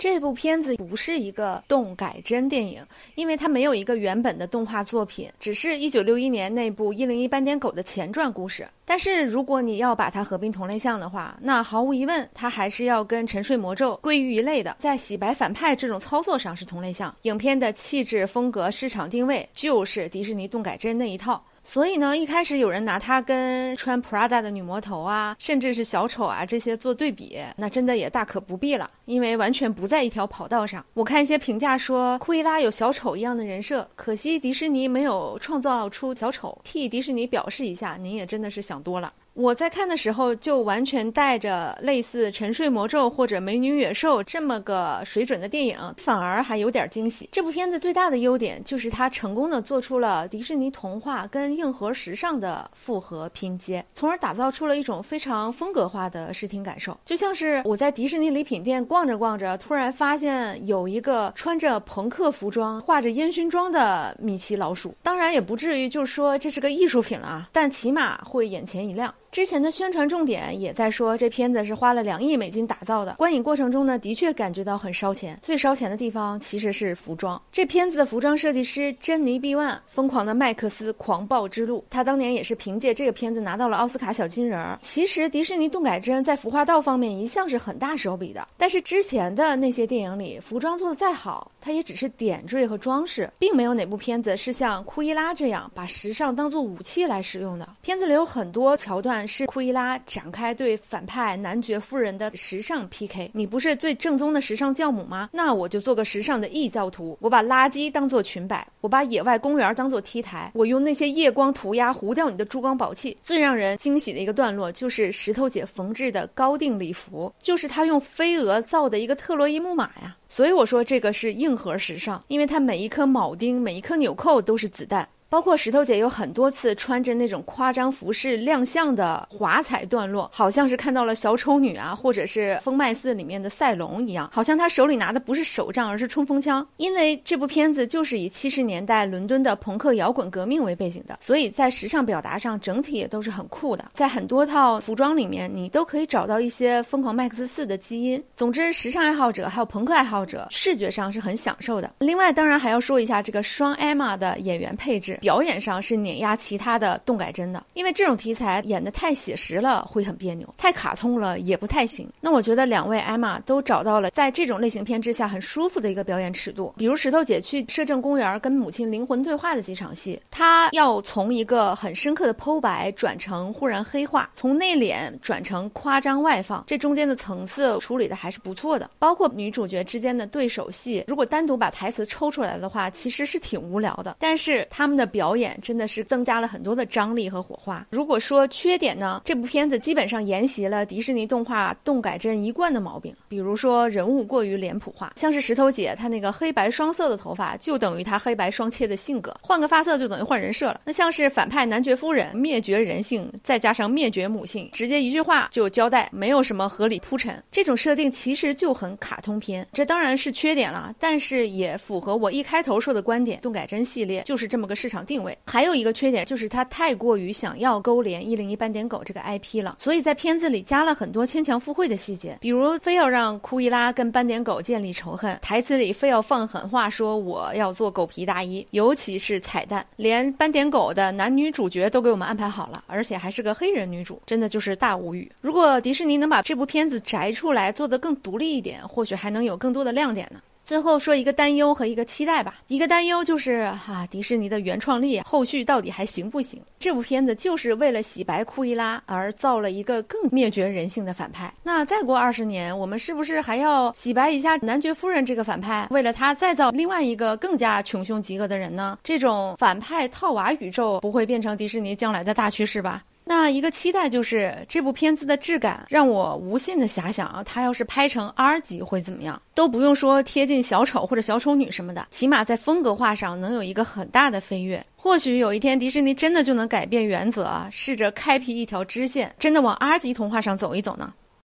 这部片子不是一个动改真电影，因为它没有一个原本的动画作品，只是一九六一年那部《一零一斑点狗》的前传故事。但是如果你要把它合并同类项的话，那毫无疑问，它还是要跟《沉睡魔咒》归于一类的，在洗白反派这种操作上是同类项。影片的气质、风格、市场定位就是迪士尼动改真那一套。所以呢，一开始有人拿它跟穿 Prada 的女魔头啊，甚至是小丑啊这些做对比，那真的也大可不必了，因为完全不在一条跑道上。我看一些评价说，库伊拉有小丑一样的人设，可惜迪士尼没有创造出小丑。替迪士尼表示一下，您也真的是想多了。我在看的时候就完全带着类似《沉睡魔咒》或者《美女野兽》这么个水准的电影，反而还有点惊喜。这部片子最大的优点就是它成功的做出了迪士尼童话跟硬核时尚的复合拼接，从而打造出了一种非常风格化的视听感受。就像是我在迪士尼礼品店逛着逛着，突然发现有一个穿着朋克服装、画着烟熏妆的米奇老鼠。当然也不至于就说这是个艺术品了啊，但起码会眼前一亮。之前的宣传重点也在说，这片子是花了两亿美金打造的。观影过程中呢，的确感觉到很烧钱。最烧钱的地方其实是服装。这片子的服装设计师珍妮·毕万，疯狂的麦克斯狂暴之路，他当年也是凭借这个片子拿到了奥斯卡小金人儿。其实迪士尼动改真在服化道方面一向是很大手笔的，但是之前的那些电影里，服装做的再好，它也只是点缀和装饰，并没有哪部片子是像库伊拉这样把时尚当做武器来使用的。片子里有很多桥段。是库伊拉展开对反派男爵夫人的时尚 PK。你不是最正宗的时尚教母吗？那我就做个时尚的异教徒。我把垃圾当做裙摆，我把野外公园当做 T 台，我用那些夜光涂鸦糊掉你的珠光宝气。最让人惊喜的一个段落就是石头姐缝制的高定礼服，就是她用飞蛾造的一个特洛伊木马呀。所以我说这个是硬核时尚，因为它每一颗铆钉、每一颗纽扣都是子弹。包括石头姐有很多次穿着那种夸张服饰亮相的华彩段落，好像是看到了小丑女啊，或者是《风麦寺》里面的赛龙一样，好像她手里拿的不是手杖，而是冲锋枪。因为这部片子就是以七十年代伦敦的朋克摇滚革命为背景的，所以在时尚表达上整体也都是很酷的。在很多套服装里面，你都可以找到一些《疯狂麦克斯四》的基因。总之，时尚爱好者还有朋克爱好者视觉上是很享受的。另外，当然还要说一下这个双艾玛的演员配置。表演上是碾压其他的动改真的，因为这种题材演的太写实了会很别扭，太卡通了也不太行。那我觉得两位艾玛都找到了在这种类型片之下很舒服的一个表演尺度。比如石头姐去摄政公园跟母亲灵魂对话的几场戏，她要从一个很深刻的剖白转成忽然黑化，从内敛转成夸张外放，这中间的层次处理的还是不错的。包括女主角之间的对手戏，如果单独把台词抽出来的话，其实是挺无聊的。但是他们的。表演真的是增加了很多的张力和火花。如果说缺点呢，这部片子基本上沿袭了迪士尼动画动改真一贯的毛病，比如说人物过于脸谱化，像是石头姐她那个黑白双色的头发，就等于她黑白双切的性格，换个发色就等于换人设了。那像是反派男爵夫人灭绝人性，再加上灭绝母性，直接一句话就交代，没有什么合理铺陈，这种设定其实就很卡通片。这当然是缺点了，但是也符合我一开头说的观点，动改真系列就是这么个市场。定位还有一个缺点，就是它太过于想要勾连一零一斑点狗这个 IP 了，所以在片子里加了很多牵强附会的细节，比如非要让库伊拉跟斑点狗建立仇恨，台词里非要放狠话说我要做狗皮大衣，尤其是彩蛋，连斑点狗的男女主角都给我们安排好了，而且还是个黑人女主，真的就是大无语。如果迪士尼能把这部片子摘出来做得更独立一点，或许还能有更多的亮点呢。最后说一个担忧和一个期待吧。一个担忧就是啊，迪士尼的原创力后续到底还行不行？这部片子就是为了洗白库伊拉而造了一个更灭绝人性的反派。那再过二十年，我们是不是还要洗白一下男爵夫人这个反派，为了他再造另外一个更加穷凶极恶的人呢？这种反派套娃宇宙不会变成迪士尼将来的大趋势吧？那一个期待就是这部片子的质感让我无限的遐想啊，它要是拍成 R 级会怎么样？都不用说贴近小丑或者小丑女什么的，起码在风格化上能有一个很大的飞跃。或许有一天迪士尼真的就能改变原则啊，试着开辟一条支线，真的往 R 级童话上走一走呢？